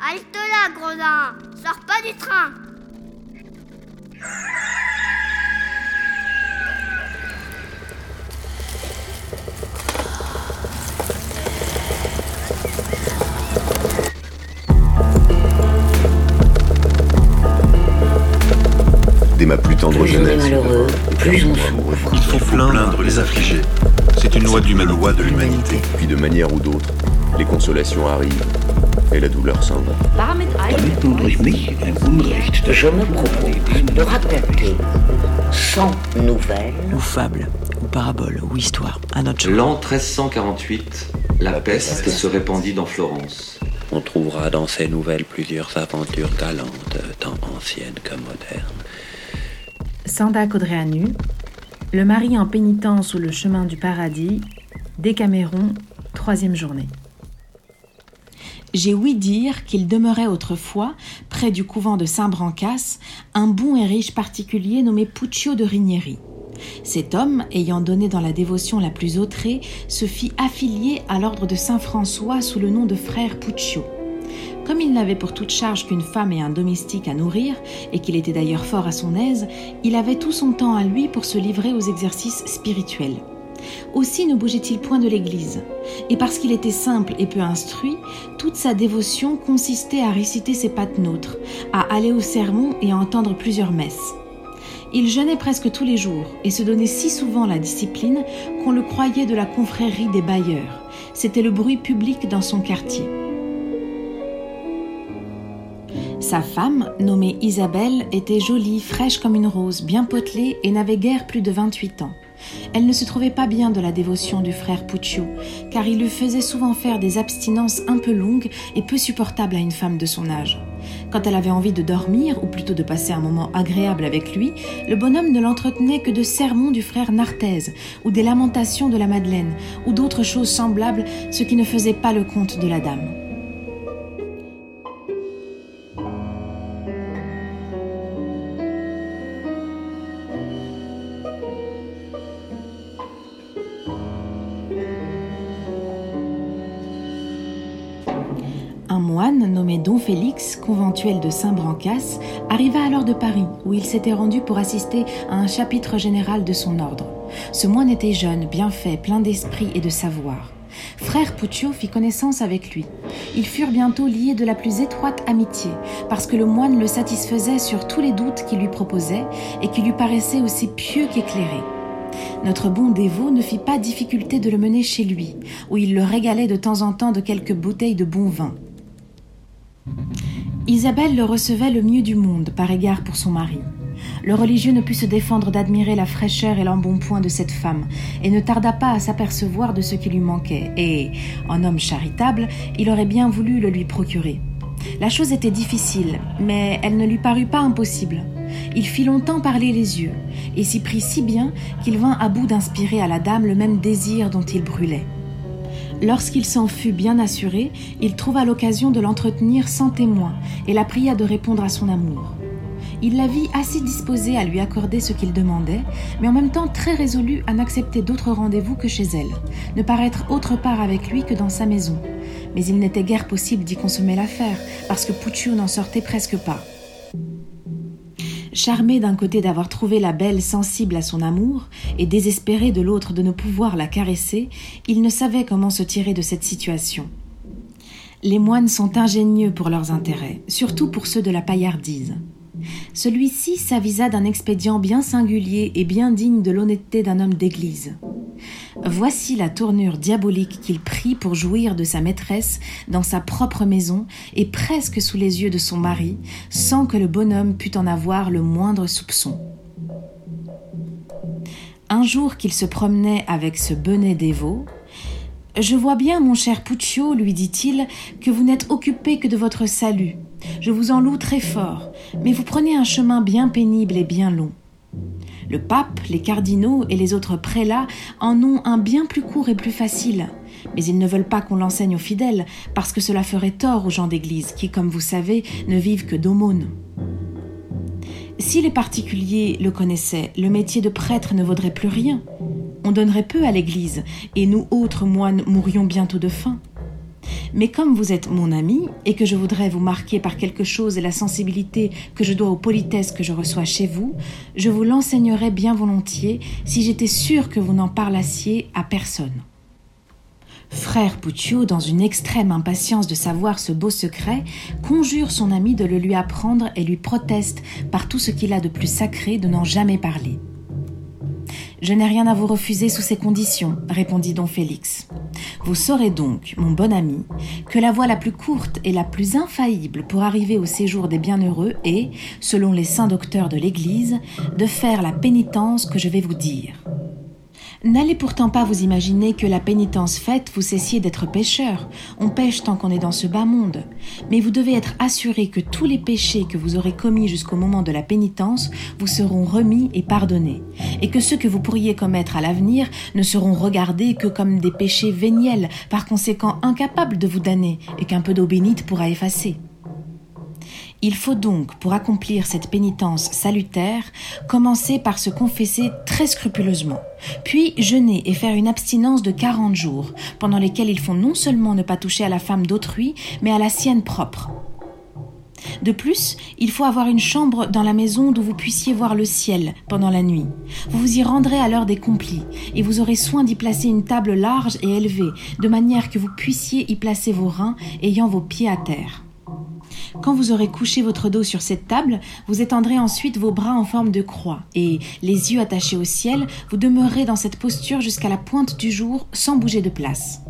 Halte là, gredin Sors pas du train Dès ma plus tendre Plus on est jeunesse, malheureux, plus on souffre. Il faut plaindre les affligés. C'est une loi loi de l'humanité. puis de manière ou d'autre, les consolations arrivent et la douleur s'en va. Damit nun durch mich ein Unrecht Je me propose de raconter sans nouvelles ou fable, ou parabole, ou histoire, à notre. L'an 1348, la peste se répandit dans Florence. On trouvera dans ces nouvelles plusieurs aventures galantes, tant anciennes que modernes. Sanda Codreanu, le mari en pénitence sous le chemin du paradis, Décaméron, troisième journée. J'ai ouï dire qu'il demeurait autrefois, près du couvent de Saint-Brancas, un bon et riche particulier nommé Puccio de Rinieri. Cet homme, ayant donné dans la dévotion la plus autrée, se fit affilier à l'ordre de Saint-François sous le nom de frère Puccio. Comme il n'avait pour toute charge qu'une femme et un domestique à nourrir, et qu'il était d'ailleurs fort à son aise, il avait tout son temps à lui pour se livrer aux exercices spirituels. Aussi ne bougeait-il point de l'église, et parce qu'il était simple et peu instruit, toute sa dévotion consistait à réciter ses patenôtres, à aller au sermon et à entendre plusieurs messes. Il jeûnait presque tous les jours et se donnait si souvent la discipline qu'on le croyait de la confrérie des bailleurs. C'était le bruit public dans son quartier. Sa femme, nommée Isabelle, était jolie, fraîche comme une rose, bien potelée et n'avait guère plus de 28 ans. Elle ne se trouvait pas bien de la dévotion du frère Puccio, car il lui faisait souvent faire des abstinences un peu longues et peu supportables à une femme de son âge. Quand elle avait envie de dormir, ou plutôt de passer un moment agréable avec lui, le bonhomme ne l'entretenait que de sermons du frère Nartèse, ou des lamentations de la Madeleine, ou d'autres choses semblables, ce qui ne faisait pas le compte de la dame. Moine nommé Don Félix, conventuel de Saint-Brancas, arriva alors de Paris, où il s'était rendu pour assister à un chapitre général de son ordre. Ce moine était jeune, bien fait, plein d'esprit et de savoir. Frère Puccio fit connaissance avec lui. Ils furent bientôt liés de la plus étroite amitié, parce que le moine le satisfaisait sur tous les doutes qu'il lui proposait et qui lui paraissaient aussi pieux qu'éclairés. Notre bon dévot ne fit pas difficulté de le mener chez lui, où il le régalait de temps en temps de quelques bouteilles de bon vin. Isabelle le recevait le mieux du monde par égard pour son mari. Le religieux ne put se défendre d'admirer la fraîcheur et l'embonpoint de cette femme, et ne tarda pas à s'apercevoir de ce qui lui manquait, et, en homme charitable, il aurait bien voulu le lui procurer. La chose était difficile, mais elle ne lui parut pas impossible. Il fit longtemps parler les yeux, et s'y prit si bien qu'il vint à bout d'inspirer à la dame le même désir dont il brûlait. Lorsqu'il s'en fut bien assuré, il trouva l'occasion de l'entretenir sans témoin et la pria de répondre à son amour. Il la vit assez disposée à lui accorder ce qu'il demandait, mais en même temps très résolue à n'accepter d'autres rendez-vous que chez elle, ne paraître autre part avec lui que dans sa maison. Mais il n'était guère possible d'y consommer l'affaire, parce que Puccio n'en sortait presque pas. Charmé d'un côté d'avoir trouvé la belle sensible à son amour, et désespéré de l'autre de ne pouvoir la caresser, il ne savait comment se tirer de cette situation. Les moines sont ingénieux pour leurs intérêts, surtout pour ceux de la paillardise. Celui-ci s'avisa d'un expédient bien singulier et bien digne de l'honnêteté d'un homme d'église. Voici la tournure diabolique qu'il prit pour jouir de sa maîtresse dans sa propre maison et presque sous les yeux de son mari, sans que le bonhomme pût en avoir le moindre soupçon. Un jour qu'il se promenait avec ce bonnet dévot, Je vois bien, mon cher Puccio, lui dit-il, que vous n'êtes occupé que de votre salut. Je vous en loue très fort, mais vous prenez un chemin bien pénible et bien long. Le pape, les cardinaux et les autres prélats en ont un bien plus court et plus facile. Mais ils ne veulent pas qu'on l'enseigne aux fidèles, parce que cela ferait tort aux gens d'église, qui, comme vous savez, ne vivent que d'aumônes. Si les particuliers le connaissaient, le métier de prêtre ne vaudrait plus rien. On donnerait peu à l'église, et nous autres moines mourrions bientôt de faim. Mais comme vous êtes mon ami et que je voudrais vous marquer par quelque chose et la sensibilité que je dois aux politesses que je reçois chez vous, je vous l'enseignerais bien volontiers si j'étais sûr que vous n'en parlassiez à personne. Frère Puccio, dans une extrême impatience de savoir ce beau secret, conjure son ami de le lui apprendre et lui proteste par tout ce qu'il a de plus sacré de n'en jamais parler. Je n'ai rien à vous refuser sous ces conditions, répondit don Félix. Vous saurez donc, mon bon ami, que la voie la plus courte et la plus infaillible pour arriver au séjour des bienheureux est, selon les saints docteurs de l'Église, de faire la pénitence que je vais vous dire. N'allez pourtant pas vous imaginer que la pénitence faite, vous cessiez d'être pécheur. On pêche tant qu'on est dans ce bas monde. Mais vous devez être assuré que tous les péchés que vous aurez commis jusqu'au moment de la pénitence vous seront remis et pardonnés. Et que ceux que vous pourriez commettre à l'avenir ne seront regardés que comme des péchés véniels, par conséquent incapables de vous damner, et qu'un peu d'eau bénite pourra effacer. Il faut donc, pour accomplir cette pénitence salutaire, commencer par se confesser très scrupuleusement, puis jeûner et faire une abstinence de 40 jours, pendant lesquels il faut non seulement ne pas toucher à la femme d'autrui, mais à la sienne propre. De plus, il faut avoir une chambre dans la maison d'où vous puissiez voir le ciel pendant la nuit. Vous vous y rendrez à l'heure des complis, et vous aurez soin d'y placer une table large et élevée, de manière que vous puissiez y placer vos reins, ayant vos pieds à terre. Quand vous aurez couché votre dos sur cette table, vous étendrez ensuite vos bras en forme de croix et, les yeux attachés au ciel, vous demeurerez dans cette posture jusqu'à la pointe du jour sans bouger de place.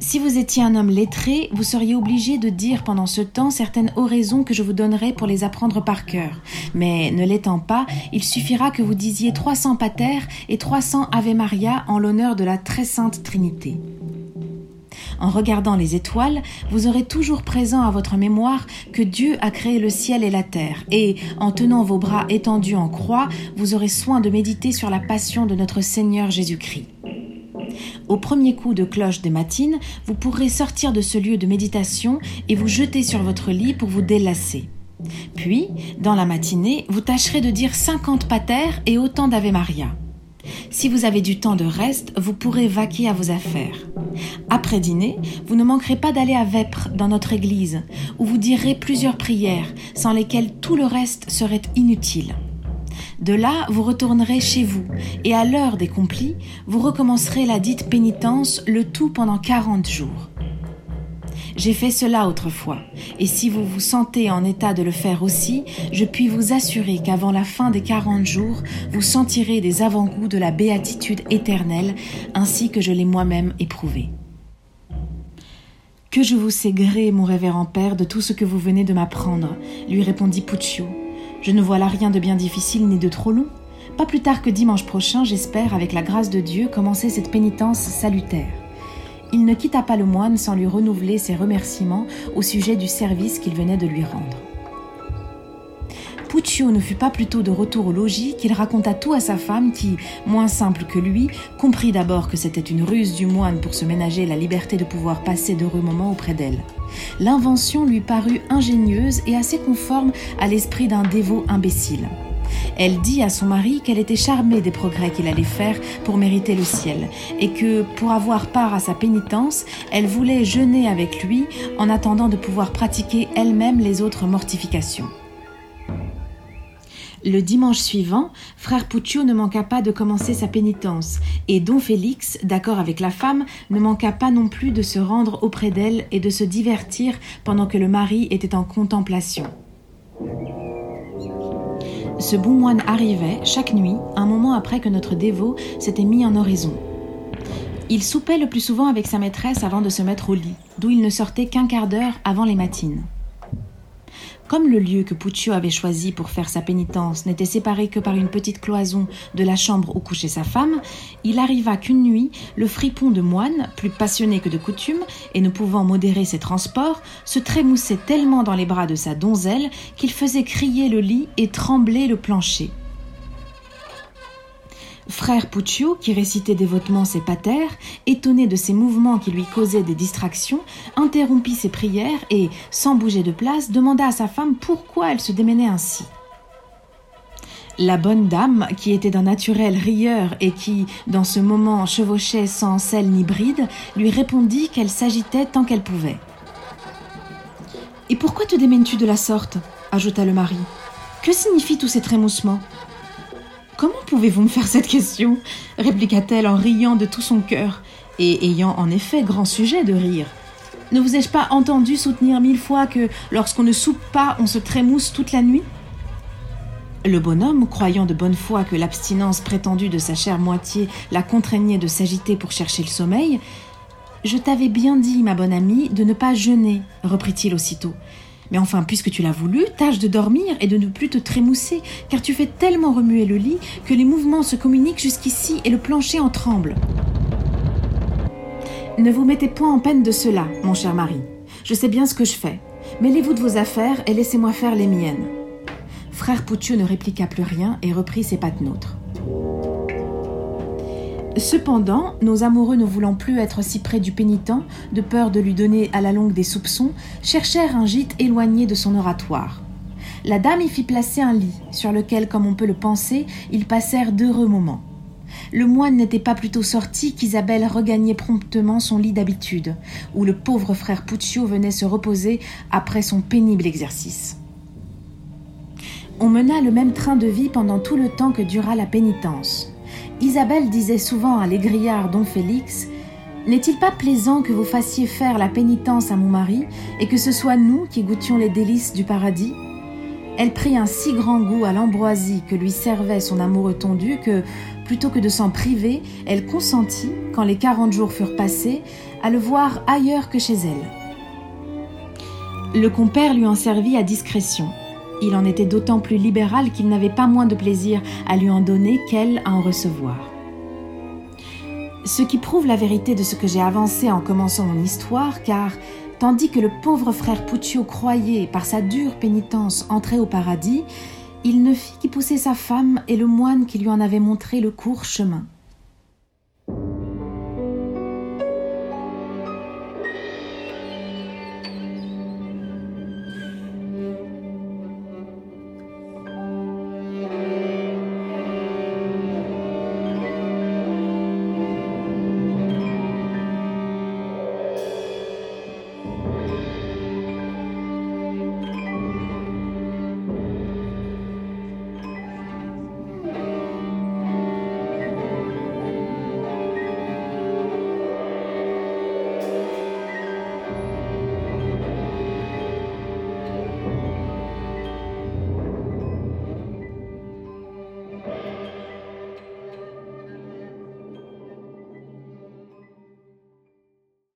Si vous étiez un homme lettré, vous seriez obligé de dire pendant ce temps certaines oraisons que je vous donnerai pour les apprendre par cœur. Mais ne l'étant pas, il suffira que vous disiez 300 pater et 300 Ave Maria en l'honneur de la très sainte Trinité. En regardant les étoiles, vous aurez toujours présent à votre mémoire que Dieu a créé le ciel et la terre, et en tenant vos bras étendus en croix, vous aurez soin de méditer sur la passion de notre Seigneur Jésus-Christ. Au premier coup de cloche des matines, vous pourrez sortir de ce lieu de méditation et vous jeter sur votre lit pour vous délasser. Puis, dans la matinée, vous tâcherez de dire 50 pater et autant d'Ave Maria. Si vous avez du temps de reste, vous pourrez vaquer à vos affaires. Après dîner, vous ne manquerez pas d'aller à Vêpres, dans notre église, où vous direz plusieurs prières, sans lesquelles tout le reste serait inutile. De là, vous retournerez chez vous, et à l'heure des complis, vous recommencerez la dite pénitence, le tout pendant quarante jours. J'ai fait cela autrefois, et si vous vous sentez en état de le faire aussi, je puis vous assurer qu'avant la fin des quarante jours, vous sentirez des avant-goûts de la béatitude éternelle, ainsi que je l'ai moi-même éprouvé. Que je vous sais gré, mon révérend père, de tout ce que vous venez de m'apprendre, lui répondit Puccio. Je ne vois là rien de bien difficile ni de trop long. Pas plus tard que dimanche prochain, j'espère, avec la grâce de Dieu, commencer cette pénitence salutaire il ne quitta pas le moine sans lui renouveler ses remerciements au sujet du service qu'il venait de lui rendre. Puccio ne fut pas plutôt de retour au logis qu'il raconta tout à sa femme qui, moins simple que lui, comprit d'abord que c'était une ruse du moine pour se ménager la liberté de pouvoir passer d'heureux moments auprès d'elle. L'invention lui parut ingénieuse et assez conforme à l'esprit d'un dévot imbécile. Elle dit à son mari qu'elle était charmée des progrès qu'il allait faire pour mériter le ciel, et que, pour avoir part à sa pénitence, elle voulait jeûner avec lui en attendant de pouvoir pratiquer elle-même les autres mortifications. Le dimanche suivant, frère Puccio ne manqua pas de commencer sa pénitence, et don Félix, d'accord avec la femme, ne manqua pas non plus de se rendre auprès d'elle et de se divertir pendant que le mari était en contemplation. Ce bon moine arrivait, chaque nuit, un moment après que notre dévot s'était mis en oraison. Il soupait le plus souvent avec sa maîtresse avant de se mettre au lit, d'où il ne sortait qu'un quart d'heure avant les matines. Comme le lieu que Puccio avait choisi pour faire sa pénitence n'était séparé que par une petite cloison de la chambre où couchait sa femme, il arriva qu'une nuit, le fripon de moine, plus passionné que de coutume, et ne pouvant modérer ses transports, se trémoussait tellement dans les bras de sa donzelle qu'il faisait crier le lit et trembler le plancher. Frère Puccio, qui récitait dévotement ses patères, étonné de ces mouvements qui lui causaient des distractions, interrompit ses prières et, sans bouger de place, demanda à sa femme pourquoi elle se démenait ainsi. La bonne dame, qui était d'un naturel rieur et qui, dans ce moment, chevauchait sans selle ni bride, lui répondit qu'elle s'agitait tant qu'elle pouvait. Et pourquoi te démènes-tu de la sorte? ajouta le mari. Que signifient tous ces trémoussements? Comment pouvez-vous me faire cette question répliqua-t-elle en riant de tout son cœur, et ayant en effet grand sujet de rire. Ne vous ai-je pas entendu soutenir mille fois que lorsqu'on ne soupe pas, on se trémousse toute la nuit? Le bonhomme, croyant de bonne foi que l'abstinence prétendue de sa chère moitié la contraignait de s'agiter pour chercher le sommeil, Je t'avais bien dit, ma bonne amie, de ne pas jeûner, reprit-il aussitôt. Mais enfin, puisque tu l'as voulu, tâche de dormir et de ne plus te trémousser, car tu fais tellement remuer le lit que les mouvements se communiquent jusqu'ici et le plancher en tremble. Ne vous mettez point en peine de cela, mon cher mari. Je sais bien ce que je fais. Mêlez-vous de vos affaires et laissez-moi faire les miennes. Frère Poutieux ne répliqua plus rien et reprit ses pattes nôtres. Cependant, nos amoureux ne voulant plus être si près du pénitent, de peur de lui donner à la longue des soupçons, cherchèrent un gîte éloigné de son oratoire. La dame y fit placer un lit, sur lequel, comme on peut le penser, ils passèrent d'heureux moments. Le moine n'était pas plutôt sorti qu'Isabelle regagnait promptement son lit d'habitude, où le pauvre frère Puccio venait se reposer après son pénible exercice. On mena le même train de vie pendant tout le temps que dura la pénitence. Isabelle disait souvent à l'égrillard don Félix N'est-il pas plaisant que vous fassiez faire la pénitence à mon mari et que ce soit nous qui goûtions les délices du paradis? Elle prit un si grand goût à l'ambroisie que lui servait son amoureux tondu que, plutôt que de s'en priver, elle consentit, quand les quarante jours furent passés, à le voir ailleurs que chez elle. Le compère lui en servit à discrétion. Il en était d'autant plus libéral qu'il n'avait pas moins de plaisir à lui en donner qu'elle à en recevoir. Ce qui prouve la vérité de ce que j'ai avancé en commençant mon histoire, car tandis que le pauvre frère Puccio croyait, par sa dure pénitence, entrer au paradis, il ne fit qu'y pousser sa femme et le moine qui lui en avait montré le court chemin.